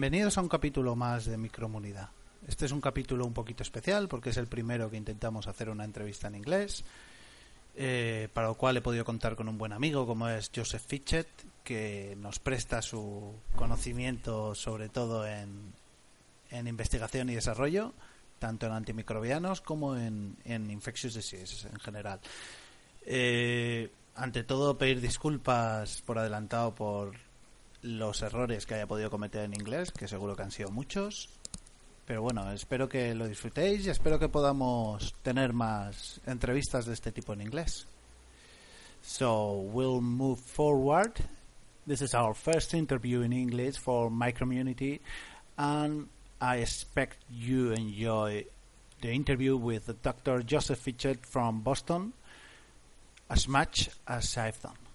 bienvenidos a un capítulo más de Micromunidad. Este es un capítulo un poquito especial porque es el primero que intentamos hacer una entrevista en inglés, eh, para lo cual he podido contar con un buen amigo como es Joseph Fitchett, que nos presta su conocimiento sobre todo en, en investigación y desarrollo, tanto en antimicrobianos como en, en infectious diseases en general. Eh, ante todo, pedir disculpas por adelantado por los errores que haya podido cometer en inglés, que seguro que han sido muchos. Pero bueno, espero que lo disfrutéis y espero que podamos tener más entrevistas de este tipo en inglés. So we'll move forward. This is our first interview in English for my community, and I expect you enjoy the interview with Dr. Joseph Fitchett from Boston as much as I've done.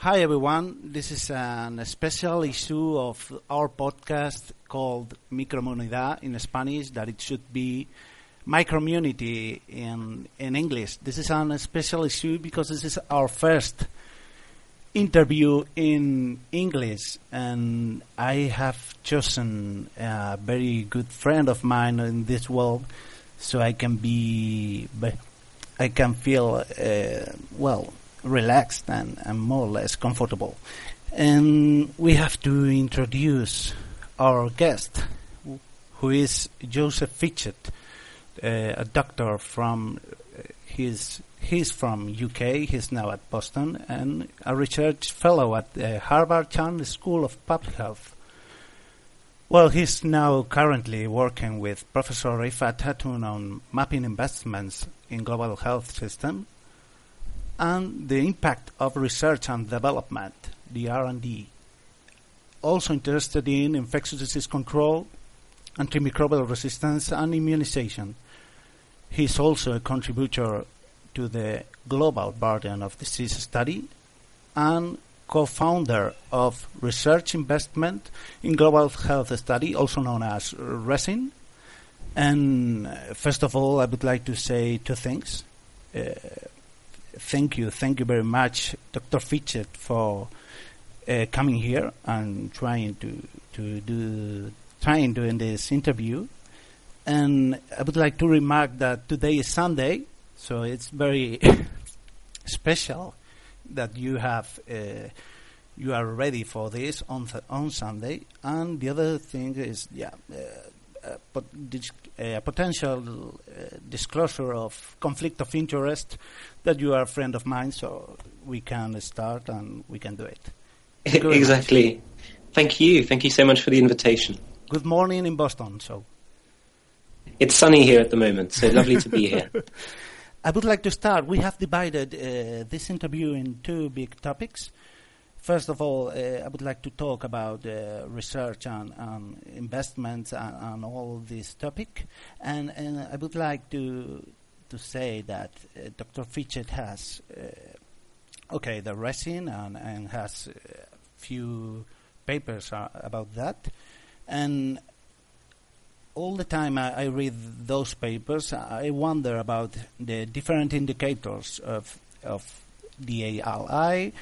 Hi everyone, this is a special issue of our podcast called Micromunidad in Spanish, that it should be my community in in English. This is a special issue because this is our first interview in English, and I have chosen a very good friend of mine in this world, so I can be, I can feel uh, well relaxed and, and more or less comfortable. And we have to introduce our guest, who is Joseph Fitchett, uh, a doctor from uh, his he's from UK. He's now at Boston and a research fellow at the Harvard Chan School of Public Health. Well, he's now currently working with Professor Rifat Atun on mapping investments in global health system and the impact of research and development, the R&D. Also interested in infectious disease control, antimicrobial resistance, and immunization. He is also a contributor to the Global Burden of Disease study and co-founder of Research Investment in Global Health Study, also known as RESIN. And uh, first of all, I would like to say two things. Uh, thank you, thank you very much, Dr. Fitchett, for uh, coming here and trying to to do trying doing this interview. And I would like to remark that today is Sunday, so it's very special that you have uh, you are ready for this on th- on Sunday. And the other thing is, yeah. Uh, pot- dis- a potential uh, disclosure of conflict of interest that you are a friend of mine, so we can start and we can do it. exactly. Thank you. Thank you so much for the invitation. Good morning in Boston. So it's sunny here at the moment, so lovely to be here. I would like to start. We have divided uh, this interview in two big topics. First of all, uh, I would like to talk about uh, research and, and investments and, and, all this topic, and, and, I would like to to say that uh, Dr. Fitchett has uh, okay the ResIn and, and has a few papers uh, about that, and all the time I, I, read those papers, I wonder about the different indicators of of the DALY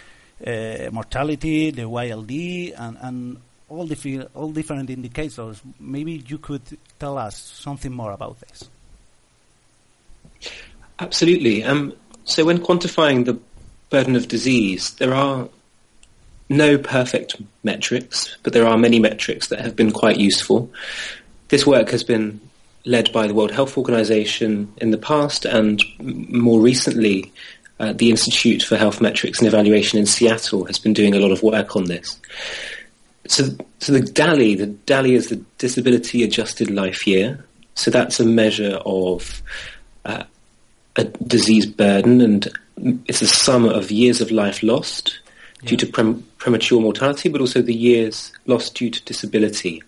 uh, mortality, the YLD, and, and all, the all different indicators. Maybe you could tell us something more about this. Absolutely. Um, so when quantifying the burden of disease, there are no perfect metrics, but there are many metrics that have been quite useful. This work has been led by the World Health Organization in the past and more recently uh, the Institute for Health Metrics and Evaluation in Seattle has been doing a lot of work on this. So, so the DALY, the DALY is the Disability Adjusted Life Year. So that's a measure of uh, a disease burden, and it's a sum of years of life lost yeah. due to prem- premature mortality, but also the years lost due to disability.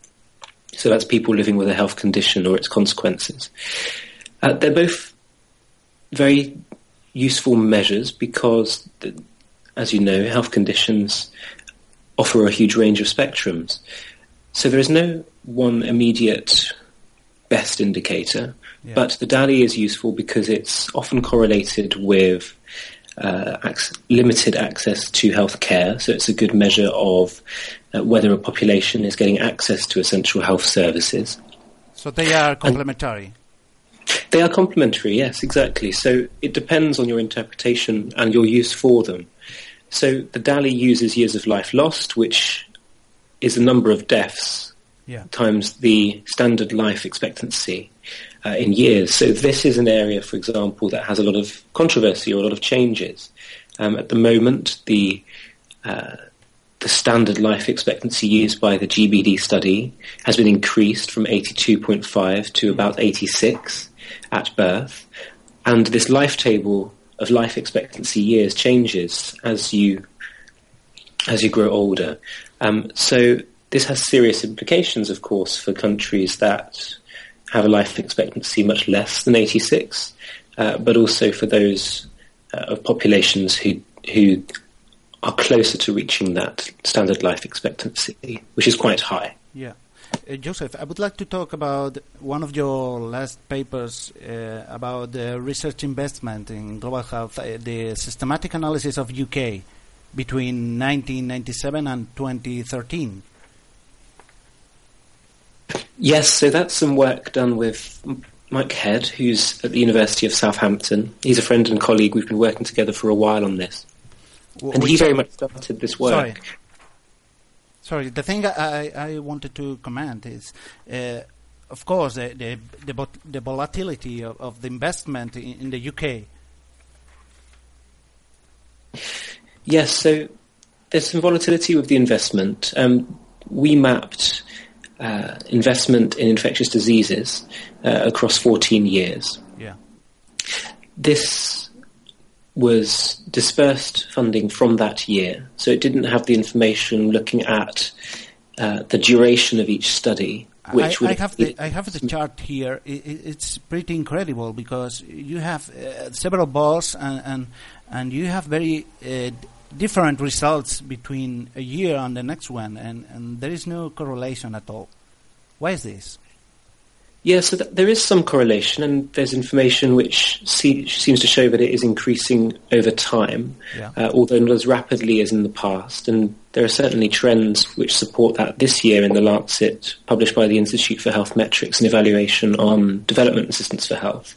So that's people living with a health condition or its consequences. Uh, they're both very useful measures because, as you know, health conditions offer a huge range of spectrums. So there is no one immediate best indicator, yeah. but the DALY is useful because it's often correlated with uh, ac- limited access to health care. So it's a good measure of uh, whether a population is getting access to essential health services. So they are complementary. They are complementary, yes, exactly. So it depends on your interpretation and your use for them. So the DALY uses years of life lost, which is the number of deaths Yeah. times the standard life expectancy uh, in years. So this is an area, for example, that has a lot of controversy or a lot of changes. Um, at the moment, the uh, the standard life expectancy used by the GBD study has been increased from 82.5 to about 86 at birth, and this life table of life expectancy years changes as you as you grow older. Um, so this has serious implications, of course, for countries that have a life expectancy much less than 86, uh, but also for those uh, of populations who who are closer to reaching that standard life expectancy, which is quite high. Yeah. Uh, Joseph, I would like to talk about one of your last papers uh, about the research investment in global health, uh, the systematic analysis of UK between 1997 and 2013. Yes, so that's some work done with Mike Head, who's at the University of Southampton. He's a friend and colleague. We've been working together for a while on this. W- And he very much started this work. Sorry. Sorry, the thing I, I wanted to comment is, uh, of course, the the, the, the volatility of, of the investment in, in the UK. Yes, so there's some volatility with the investment. Um, we mapped uh, investment in infectious diseases uh, across 14 years. Yeah. This was dispersed funding from that year, so it didn't have the information looking at uh, the duration of each study. Which I, I have the I have the chart here. I i it's pretty incredible because you have uh, several balls and, and and you have very uh, different results between a year and the next one, and, and there is no correlation at all. Why is this? Yeah, so th- there is some correlation, and there's information which see- seems to show that it is increasing over time, Yeah. uh, although not as rapidly as in the past. And there are certainly trends which support that this year in the Lancet, published by the Institute for Health Metrics and Evaluation on Development Assistance for Health.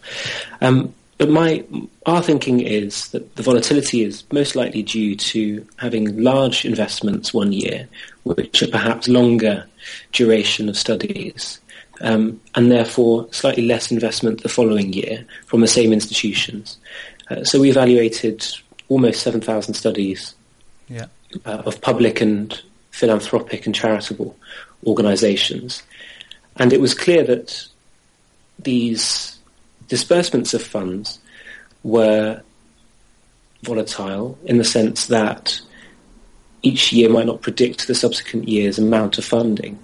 Um, but my our thinking is that the volatility is most likely due to having large investments one year, which are perhaps longer duration of studies, um, and therefore slightly less investment the following year from the same institutions. Uh, so we evaluated almost 7,000 studies Yeah. uh, of public and philanthropic and charitable organisations, and it was clear that these disbursements of funds were volatile in the sense that each year might not predict the subsequent year's amount of funding.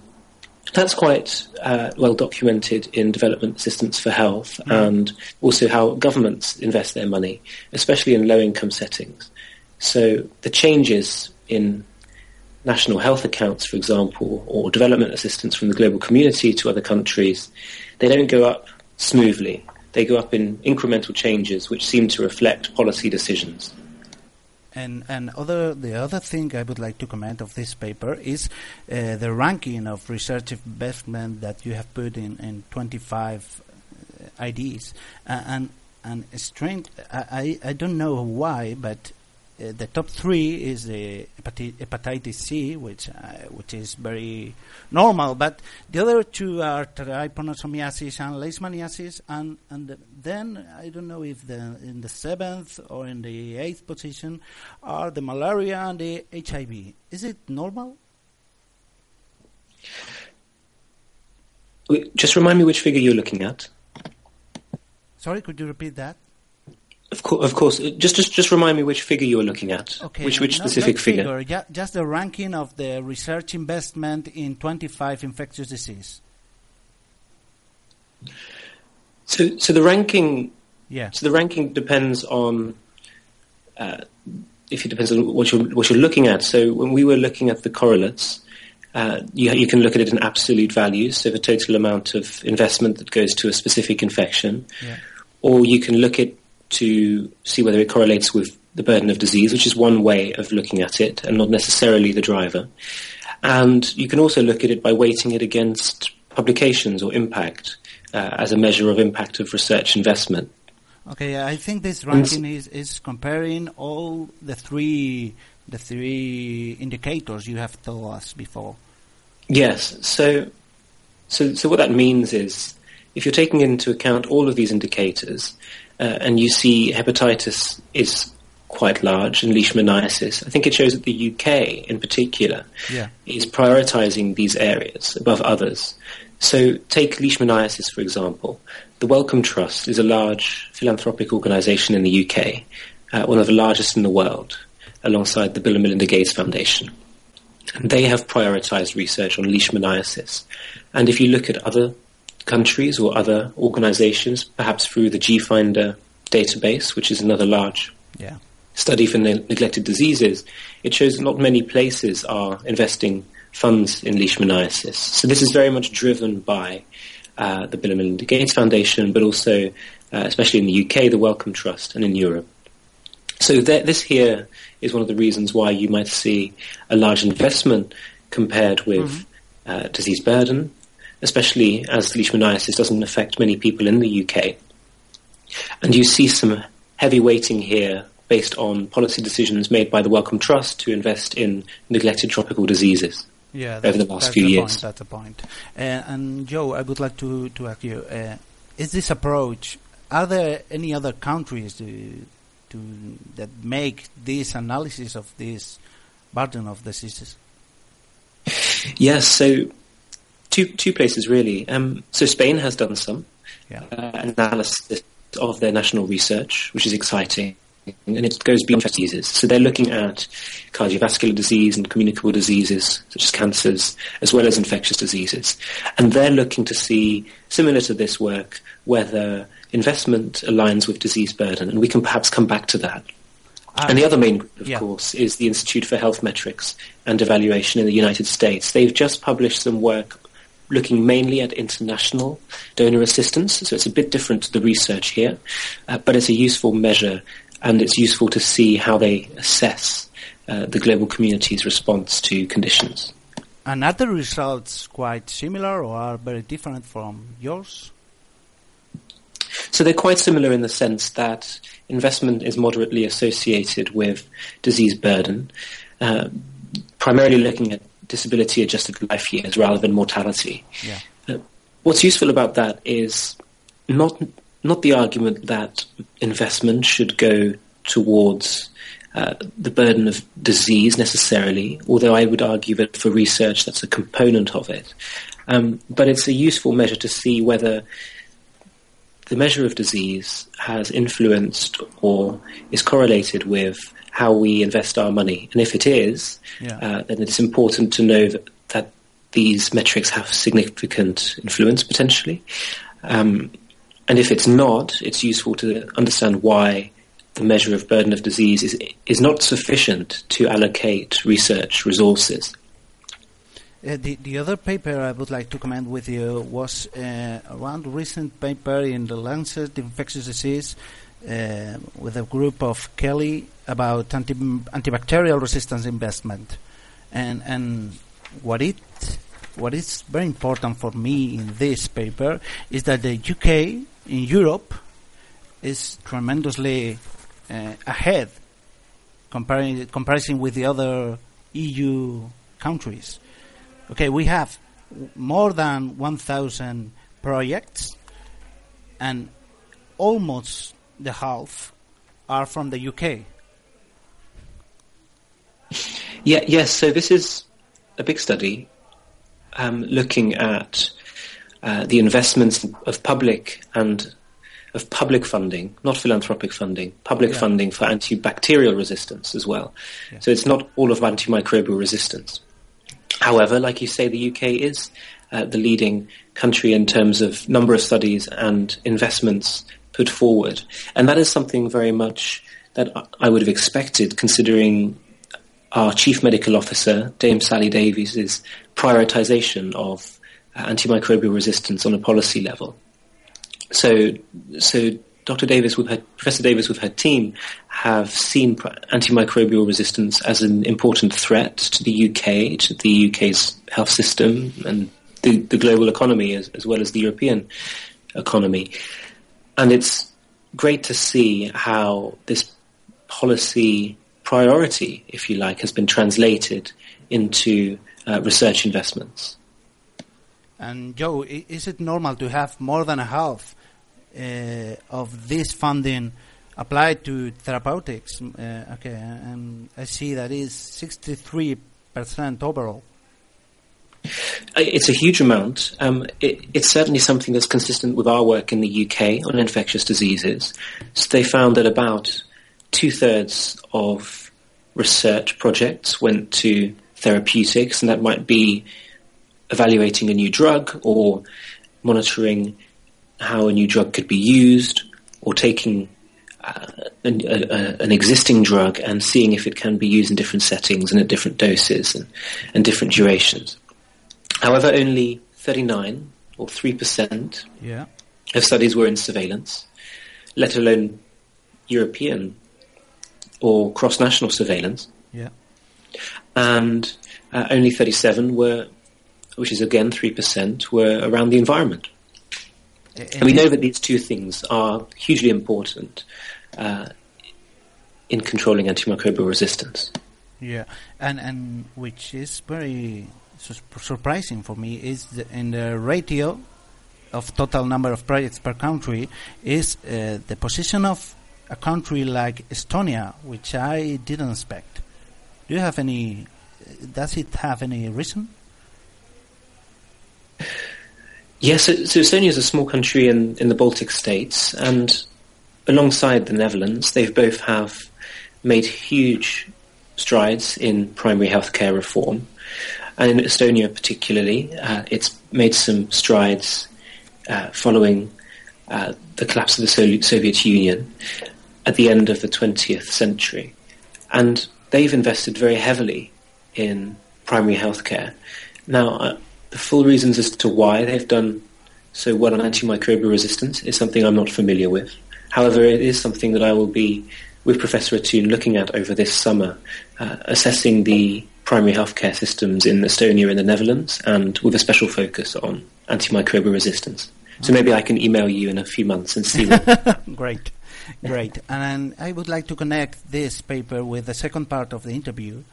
That's quite uh, well documented in development assistance for health and also how governments invest their money, especially in low income settings. So the changes in national health accounts, for example, or development assistance from the global community to other countries, they don't go up smoothly. They go up in incremental changes which seem to reflect policy decisions. And and other the other thing I would like to comment of this paper is uh, the ranking of research investment that you have put in in 25 uh, IDs and and strange I, I I don't know why but uh, the top three is the hepatitis C, which uh, which is very normal, but the other two are trypanosomiasis and leishmaniasis, and and then I don't know if the in the seventh or in the eighth position are the malaria and the HIV. Is it normal? Just remind me which figure you're looking at. Sorry, could you repeat that? Of, cour of course, just, just just remind me which figure you're looking at. Okay, which which specific not figure? ju- just the ranking of the research investment in 25 infectious disease. So so the ranking Yeah. so the ranking depends on uh, if it depends on what you're what you're looking at. So when we were looking at the correlates, uh, you you can look at it in absolute values, so the total amount of investment that goes to a specific infection, Yeah. or you can look at to see whether it correlates with the burden of disease, which is one way of looking at it and not necessarily the driver. And you can also look at it by weighting it against publications or impact uh, as a measure of impact of research investment. Okay, I think this ranking is, is comparing all the three the three indicators you have told us before. Yes. So, so, so what that means is, if you're taking into account all of these indicators, uh, and you see hepatitis is quite large and leishmaniasis, I think it shows that the UK in particular yeah. is prioritizing these areas above others. So take leishmaniasis, for example. The Wellcome Trust is a large philanthropic organization in the UK, uh, one of the largest in the world, alongside the Bill and Melinda Gates Foundation. And they have prioritized research on leishmaniasis. And if you look at other countries or other organizations, perhaps through the GFinder database, which is another large yeah. study for ne- neglected diseases, it shows that not many places are investing funds in leishmaniasis. So this is very much driven by uh, the Bill and Melinda Gates Foundation, but also, uh, especially in the UK, the Wellcome Trust, and in Europe. So th- this here is one of the reasons why you might see a large investment compared with mm-hmm. uh, disease burden, especially as leishmaniasis doesn't affect many people in the UK. And you see some heavy weighting here based on policy decisions made by the Wellcome Trust to invest in neglected tropical diseases. Yeah, over the last few years. Point, that's a point. Uh, and Joe, I would like to to ask you: uh, Is this approach? Are there any other countries to, to that make this analysis of this burden of diseases? Yes. So two two places really. Um, so Spain has done some yeah. uh, analysis of their national research, which is exciting and it goes beyond diseases. So they're looking at cardiovascular disease and communicable diseases, such as cancers, as well as infectious diseases. And they're looking to see, similar to this work, whether investment aligns with disease burden. And we can perhaps come back to that. Um, and the other main group, of yeah. course, is the Institute for Health Metrics and Evaluation in the United States. They've just published some work looking mainly at international donor assistance, so it's a bit different to the research here, uh, but it's a useful measure and it's useful to see how they assess uh, the global community's response to conditions. And are the results quite similar or are very different from yours? So they're quite similar in the sense that investment is moderately associated with disease burden, uh, primarily looking at disability adjusted life years rather than mortality. Yeah. Uh, what's useful about that is not not the argument that investment should go towards uh, the burden of disease necessarily, although I would argue that for research that's a component of it. Um, but it's a useful measure to see whether the measure of disease has influenced or is correlated with how we invest our money. And if it is, yeah. uh, then it's important to know that, that these metrics have significant influence potentially. Um, and if it's not, it's useful to understand why the measure of burden of disease is, is not sufficient to allocate research resources. Uh, the, the other paper I would like to comment with you was uh, around recent paper in the Lancet Infectious Disease uh, with a group of Kelly about anti- antibacterial resistance investment. And, and what it what is very important for me in this paper is that the UK in Europe is tremendously uh, ahead comparing comparison with the other EU countries. Okay, we have more than 1,000 projects, and almost the half are from the UK. Yeah, yes. So this is a big study um, looking at uh, the investments of public and of public funding, not philanthropic funding, public yeah. funding for antibacterial resistance as well. Yeah. So it's not all of antimicrobial resistance. However, like you say, the UK is uh, the leading country in terms of number of studies and investments put forward. And that is something very much that I would have expected considering our Chief Medical Officer, Dame Sally Davies' prioritization of uh, antimicrobial resistance on a policy level. So, so Dr. Davies, with her, Professor Davies, with her team, have seen antimicrobial resistance as an important threat to the UK, to the UK's health system, and the, the global economy, as, as well as the European economy. And it's great to see how this policy priority, if you like, has been translated into uh, research investments. And Joe, is it normal to have more than a half of this funding applied to therapeutics? Uh, okay, and I see that is 63% overall. It's a huge amount. Um, it, it's certainly something that's consistent with our work in the UK on infectious diseases. So they found that about two thirds of research projects went to therapeutics, and that might be evaluating a new drug or monitoring how a new drug could be used or taking uh, an, a, an, existing drug and seeing if it can be used in different settings and at different doses and, and different durations. However, only 39 or 3% yeah. of studies were in surveillance, let alone European or cross-national surveillance. Yeah. And uh, only 37 were which is again 3%, were around the environment. And, we know that these two things are hugely important uh, in controlling antimicrobial resistance. Yeah, and and which is very su- surprising for me is the, in the ratio of total number of projects per country is uh, the position of a country like Estonia, which I didn't expect. Do you have any? Does it have any reason? Yes, so, so Estonia is a small country in, in the Baltic states, and alongside the Netherlands, they've both have made huge strides in primary healthcare reform. And in Estonia particularly, uh, it's made some strides uh, following uh, the collapse of the Soviet Union at the end of the 20th century. And they've invested very heavily in primary healthcare. Now, uh, the full reasons as to why they've done so well on antimicrobial resistance is something I'm not familiar with. However, it is something that I will be with Professor Atun looking at over this summer, uh, assessing the primary healthcare systems in Estonia and the Netherlands, and with a special focus on antimicrobial resistance. So maybe I can email you in a few months and see. Great. Great. And I would like to connect this paper with the second part of the interview,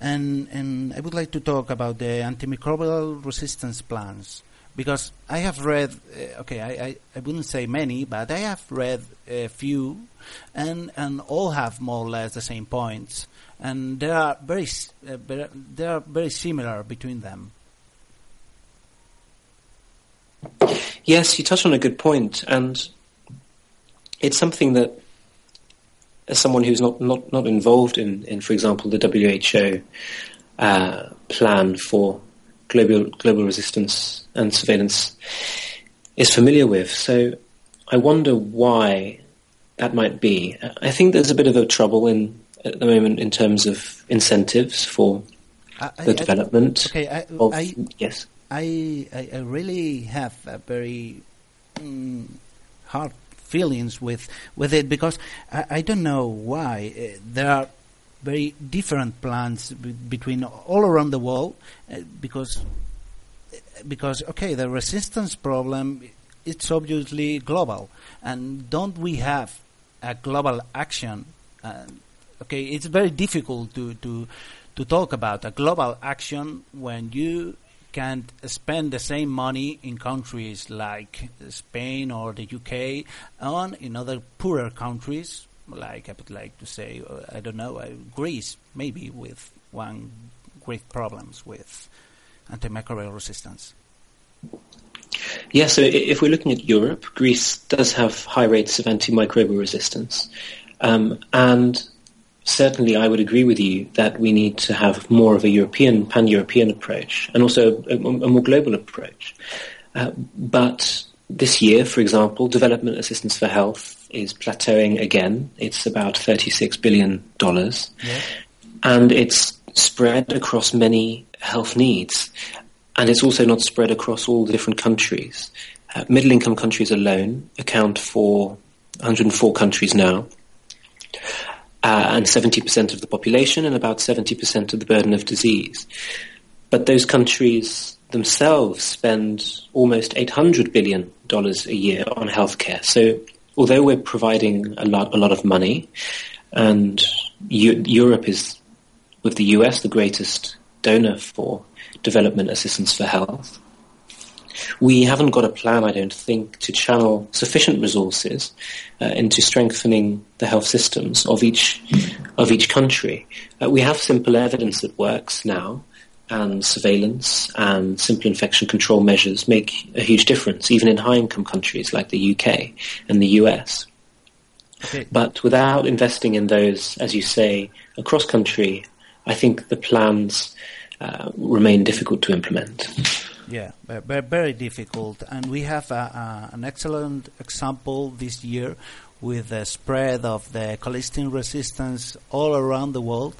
and, and I would like to talk about the antimicrobial resistance plans because I have read, uh, okay, I, I, I, wouldn't say many, but I have read a few, and and all have more or less the same points, and they are very uh, they are very similar between them. Yes, you touch on a good point, and it's something that as someone who's not, not, not involved in, in, for example, the WHO uh, plan for global global resistance and surveillance, is familiar with. So I wonder why that might be. I think there's a bit of a trouble in at the moment in terms of incentives for I, the I, development. Okay, I, of, yes. I, I really have a very mm, hard feelings with with it because I, I don't know why uh, there are very different plans b- between all around the world uh, because because okay the resistance problem it's obviously global and don't we have a global action uh, okay it's very difficult to to to talk about a global action when you can't spend the same money in countries like Spain or the UK on in other poorer countries, like I would like to say, uh, I don't know, uh, Greece, maybe with one great problems with antimicrobial resistance. Yeah, so if we're looking at Europe, Greece does have high rates of antimicrobial resistance. Um, and certainly I would agree with you that we need to have more of a European, pan-European approach and also a, a more global approach. Uh, but this year, for example, development assistance for health is plateauing again. It's about $36 billion. Yeah. And it's spread across many health needs. And it's also not spread across all the different countries. Uh, middle income countries alone account for 104 countries now, uh, and 70% of the population and about 70% of the burden of disease. But those countries themselves spend almost $800 billion a year on healthcare. So although we're providing a lot, a lot of money, and U- Europe is, with the US, the greatest donor for development assistance for health, we haven't got a plan, I don't think, to channel sufficient resources uh, into strengthening the health systems of each of each country. Uh, we have simple evidence that works now, and surveillance and simple infection control measures make a huge difference, even in high-income countries like the UK and the US. Okay. But without investing in those, as you say, across country, I think the plans uh, remain difficult to implement. Yeah, very, difficult. And we have a, a, an excellent example this year with the spread of the colistin resistance all around the world,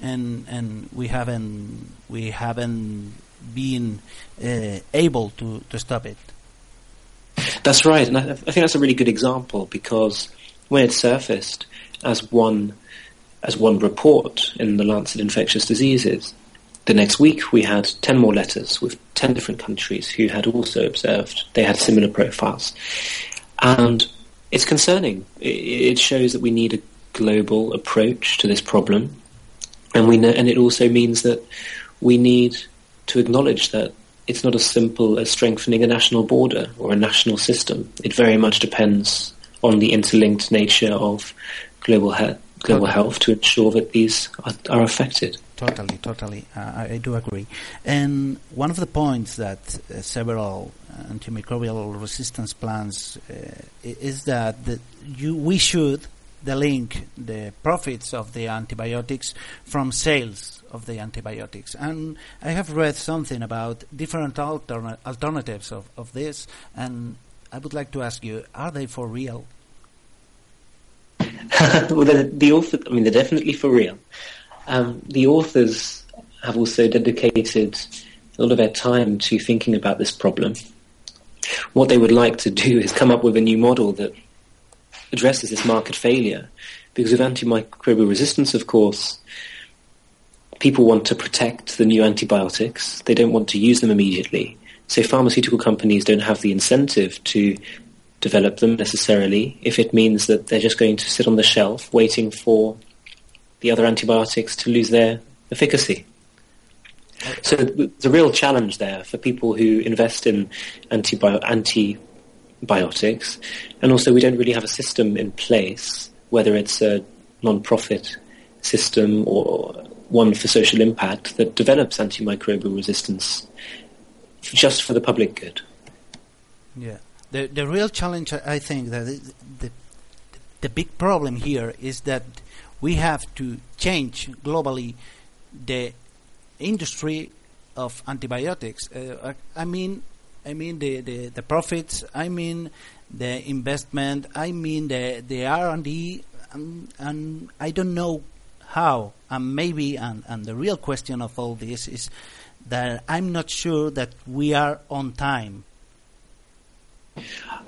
and and we haven't we haven't been uh, able to, to stop it. That's right, and I, I think that's a really good example because when it surfaced as one as one report in the Lancet Infectious Diseases, the next week, we had 10 more letters with 10 different countries who had also observed. They had similar profiles. And it's concerning. It shows that we need a global approach to this problem. And, we know, and it also means that we need to acknowledge that it's not as simple as strengthening a national border or a national system. It very much depends on the interlinked nature of global, he- global health to ensure that these are, are affected. Totally, totally. Uh, I, I, do agree. And one of the points that uh, several antimicrobial resistance plans uh, is that the, you, we should the link the profits of the antibiotics from sales of the antibiotics. And I have read something about different alterna- alternatives of, of this, and I would like to ask you: Are they for real? well, the, the author, I mean, they're definitely for real. Um, the authors have also dedicated a lot of their time to thinking about this problem. What they would like to do is come up with a new model that addresses this market failure. Because with antimicrobial resistance, of course, people want to protect the new antibiotics. They don't want to use them immediately. So pharmaceutical companies don't have the incentive to develop them necessarily if it means that they're just going to sit on the shelf waiting for the other antibiotics to lose their efficacy. So there's a real challenge there for people who invest in antibio- antibiotics, and also we don't really have a system in place, whether it's a non-profit system or one for social impact that develops antimicrobial resistance just for the public good. Yeah, the the real challenge, I think, that the the big problem here is that we have to change globally the industry of antibiotics. Uh, I mean, I mean the, the, the, profits. I mean the investment. I mean the the R and D. And, and I don't know how. And maybe, and, and the real question of all this is that I'm not sure that we are on time.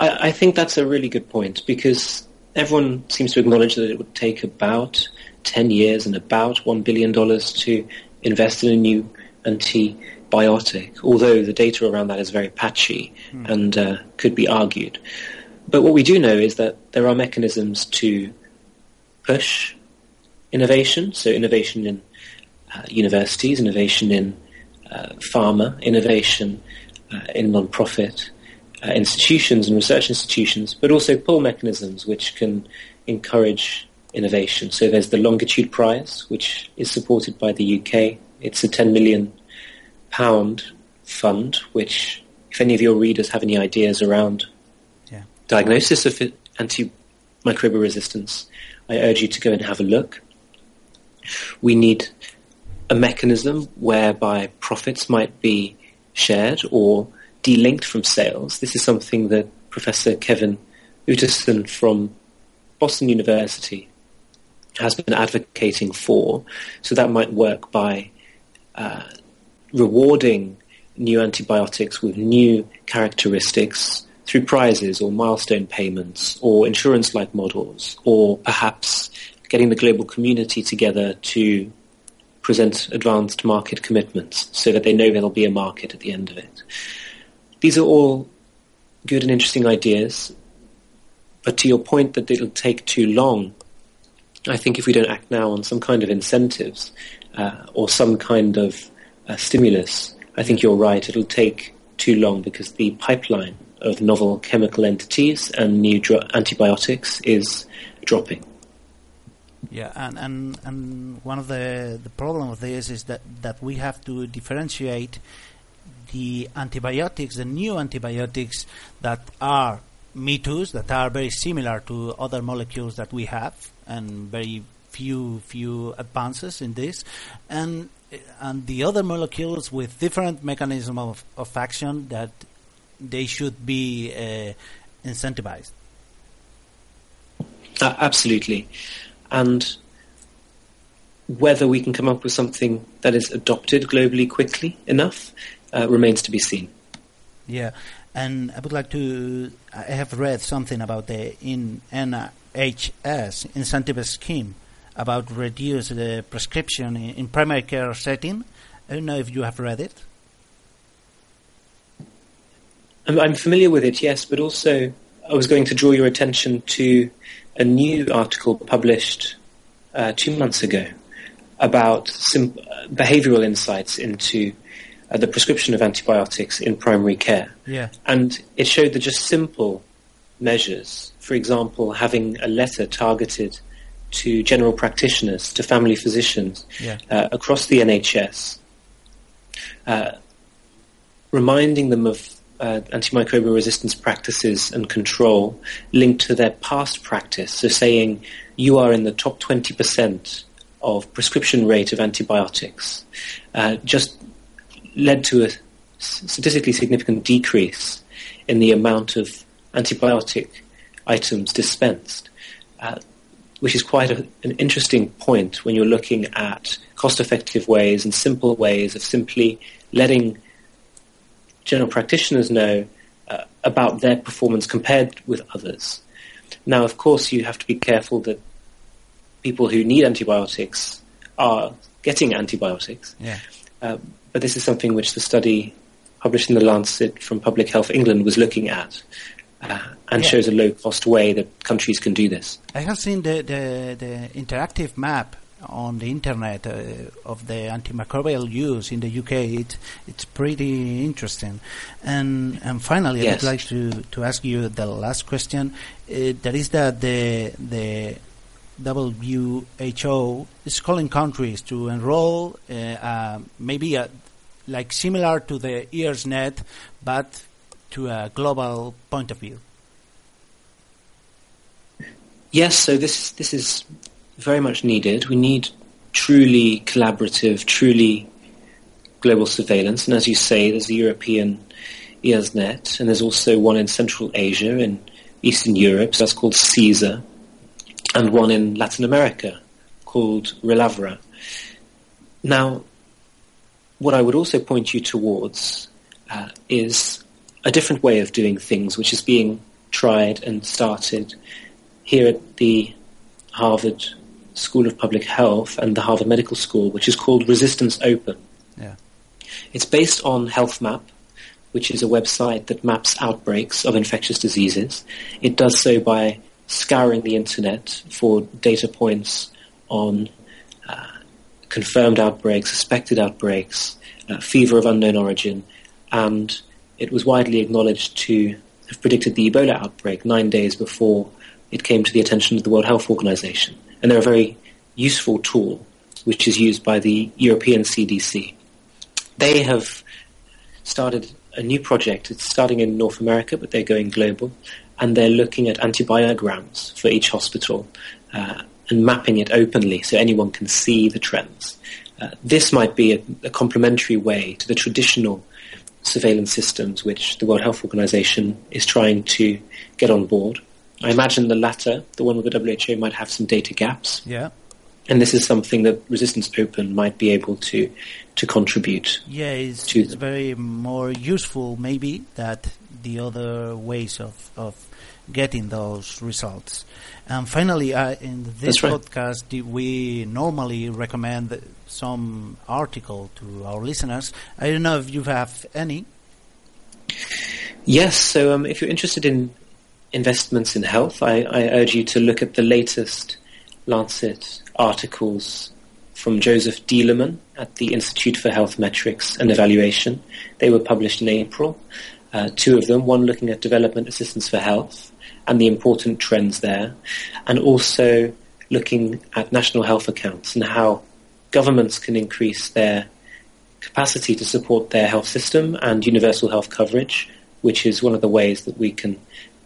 I, I think that's a really good point because everyone seems to acknowledge that it would take about 10 years and about $1 billion to invest in a new antibiotic, although the data around that is very patchy mm. and uh, could be argued. But what we do know is that there are mechanisms to push innovation, so innovation in uh, universities, innovation in uh, pharma, innovation uh, in non-profit uh, institutions and research institutions, but also pull mechanisms which can encourage innovation. So there's the Longitude Prize, which is supported by the UK. It's a 10 million pound fund, which, if any of your readers have any ideas around yeah. diagnosis of antimicrobial resistance, I urge you to go and have a look. We need a mechanism whereby profits might be shared or delinked from sales. This is something that Professor Kevin Outterson from Boston University has been advocating for. So that might work by uh, rewarding new antibiotics with new characteristics through prizes or milestone payments or insurance-like models or perhaps getting the global community together to present advanced market commitments so that they know there'll be a market at the end of it. These are all good and interesting ideas, but to your point that it'll take too long, I think if we don't act now on some kind of incentives uh, or some kind of uh, stimulus, I think you're right, it'll take too long because the pipeline of novel chemical entities and new dr- antibiotics is dropping. Yeah, and, and, and one of the, the problem of this is that, that we have to differentiate the antibiotics, the new antibiotics that are me too's, that are very similar to other molecules that we have, and very few few advances in this, and and the other molecules with different mechanism of, of action that they should be uh, incentivized. Uh, absolutely. And whether we can come up with something that is adopted globally quickly enough uh, remains to be seen. Yeah, and I would like to. I have read something about the in NHS incentive scheme about reduce the prescription in, in primary care setting. I don't know if you have read it. I'm, I'm familiar with it, yes, but also I was going to draw your attention to a new article published uh, two months ago about sim- behavioral insights into uh, the prescription of antibiotics in primary care. Yeah. And it showed that just simple measures, for example, having a letter targeted to general practitioners, to family physicians Yeah. uh, across the NHS, uh, reminding them of uh, antimicrobial resistance practices and control linked to their past practice. So saying you are in the top 20% of prescription rate of antibiotics, uh, just led to a statistically significant decrease in the amount of antibiotic items dispensed. Uh, which is quite a, an interesting point when you're looking at cost-effective ways and simple ways of simply letting general practitioners know uh, about their performance compared with others. Now, of course, you have to be careful that people who need antibiotics are getting antibiotics. Yeah. Uh, but this is something which the study published in the Lancet from Public Health England was looking at uh, and Yeah. shows a low-cost way that countries can do this. I have seen the, the, the interactive map on the internet uh, of the antimicrobial use in the UK. It, it's pretty interesting. And and finally, I would like to, to ask you the last question. Uh, that is that the the WHO is calling countries to enroll uh, uh, maybe a, like similar to the EARSnet, but to a global point of view. Yes, so this this is very much needed. We need truly collaborative, truly global surveillance. And as you say, there's the European EARSnet, and there's also one in Central Asia, in Eastern Europe, so that's called CESAR, and one in Latin America called Relavra. Now, what I would also point you towards uh, is a different way of doing things, which is being tried and started here at the Harvard School of Public Health and the Harvard Medical School, which is called Resistance Open. Yeah. It's based on HealthMap, which is a website that maps outbreaks of infectious diseases. It does so by scouring the internet for data points on uh, confirmed outbreaks, suspected outbreaks, uh, fever of unknown origin, and it was widely acknowledged to have predicted the Ebola outbreak nine days before it came to the attention of the World Health Organization. And they're a very useful tool which is used by the European CDC. They have started a new project. It's starting in North America, but they're going global, and they're looking at antibiograms for each hospital uh, and mapping it openly so anyone can see the trends. Uh, this might be a, a complementary way to the traditional surveillance systems which the World Health Organization is trying to get on board. I imagine the latter, the one with the WHO, might have some data gaps, Yeah. and this is something that Resistance Open might be able to to contribute. Yeah, it's, to it's very more useful maybe that the other ways of, of getting those results. And finally, uh, in this right. podcast, we normally recommend some article to our listeners. I don't know if you have any. Yes, so um, if you're interested in investments in health, I, I urge you to look at the latest Lancet articles from Joseph Dieleman at the Institute for Health Metrics and Evaluation. They were published in April. Uh, two of them, one looking at development assistance for health and the important trends there, and also looking at national health accounts and how governments can increase their capacity to support their health system and universal health coverage, which is one of the ways that we can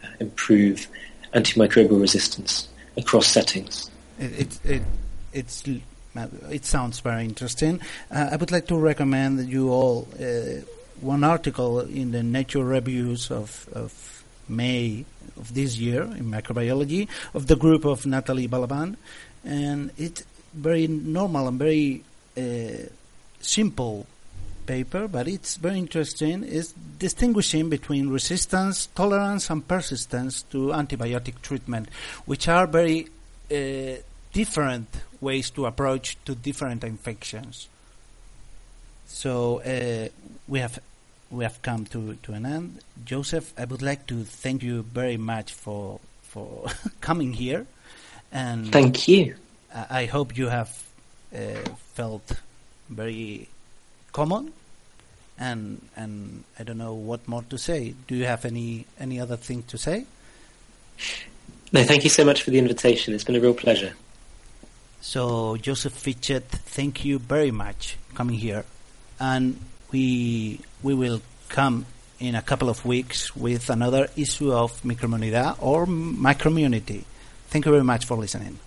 uh, improve antimicrobial resistance across settings. It, it, it, it's it sounds very interesting. Uh, I would like to recommend that you all uh, one article in the Nature Reviews of, of May of this year in microbiology of the group of Natalie Balaban, and it's very normal and very uh, simple paper, but it's very interesting. Is distinguishing between resistance, tolerance, and persistence to antibiotic treatment, which are very uh, different ways to approach to different infections. So uh, we have we have come to, to an end. Joseph, I would like to thank you very much for for coming here, and thank you. I, I hope you have uh, felt very common, and and I don't know what more to say. Do you have any any other thing to say? No, thank you so much for the invitation. It's been a real pleasure. So Joseph Fitchett, thank you very much for coming here, and we we will come in a couple of weeks with another issue of Micromunidad or Micromunity. Thank you very much for listening.